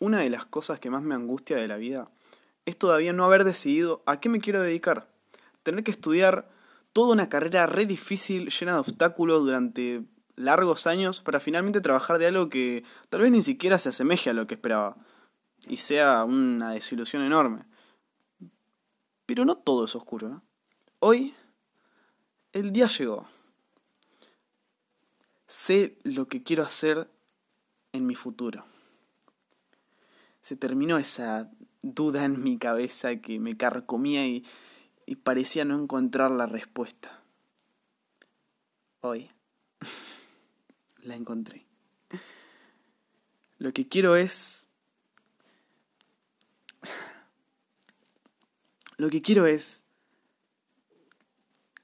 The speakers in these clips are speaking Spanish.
Una de las cosas que más me angustia de la vida es todavía no haber decidido a qué me quiero dedicar. Tener que estudiar toda una carrera re difícil, llena de obstáculos durante largos años para finalmente trabajar de algo que tal vez ni siquiera se asemeje a lo que esperaba y sea una desilusión enorme. Pero no todo es oscuro. Hoy el día llegó. Sé lo que quiero hacer en mi futuro se terminó esa duda en mi cabeza que me carcomía y, y parecía no encontrar la respuesta. Hoy la encontré. Lo que quiero es... Lo que quiero es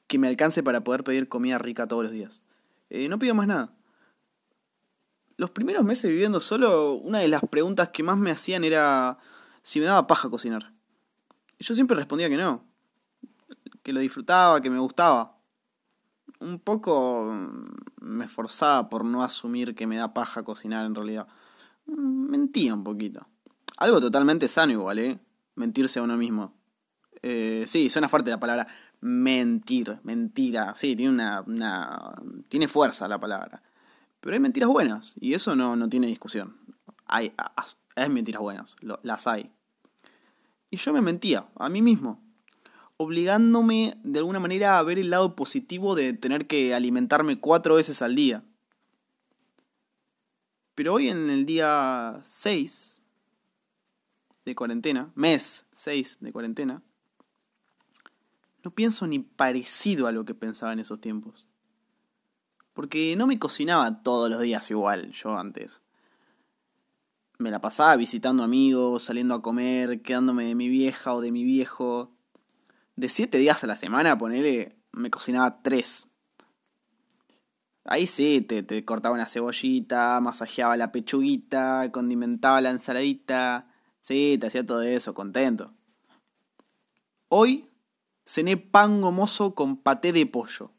que me alcance para poder pedir comida rica todos los días. Eh, no pido más nada los primeros meses viviendo solo, una de las preguntas que más me hacían era si me daba paja cocinar. Y yo siempre respondía que no. Que lo disfrutaba, que me gustaba. Un poco me esforzaba por no asumir que me da paja cocinar en realidad. Mentía un poquito. Algo totalmente sano igual, ¿eh? Mentirse a uno mismo. Eh, sí, suena fuerte la palabra mentir, mentira. Sí, tiene una, una... Tiene fuerza la palabra. Pero hay mentiras buenas, y eso no, no tiene discusión. Hay, mentiras buenas, las hay. Y yo me mentía, a mí mismo, obligándome de alguna manera a ver el lado positivo de tener que alimentarme cuatro veces al día. Pero hoy en el día 6 de cuarentena, mes 6 de cuarentena, no pienso ni parecido a lo que pensaba en esos tiempos. Porque no me cocinaba todos los días igual, yo antes. Me la pasaba visitando amigos, saliendo a comer, quedándome de mi vieja o de mi viejo. De siete días a la semana, ponele, me cocinaba tres. Ahí sí, te, te cortaba una cebollita, masajeaba la pechuguita, condimentaba la ensaladita. Sí, te hacía todo eso, contento. Hoy cené pan gomoso con paté de pollo.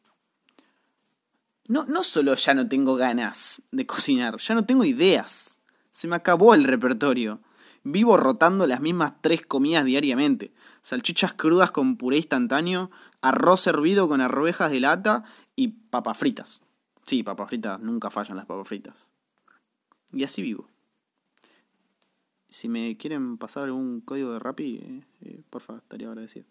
No, no solo ya no tengo ganas de cocinar, ya no tengo ideas. Se me acabó el repertorio. Vivo rotando las mismas tres comidas diariamente. Salchichas crudas con puré instantáneo, arroz hervido con arvejas de lata y papas fritas. Sí, papas fritas, nunca fallan las papas fritas. Y así vivo. Si me quieren pasar algún código de Rappi, eh, eh, por favor, estaría agradecido.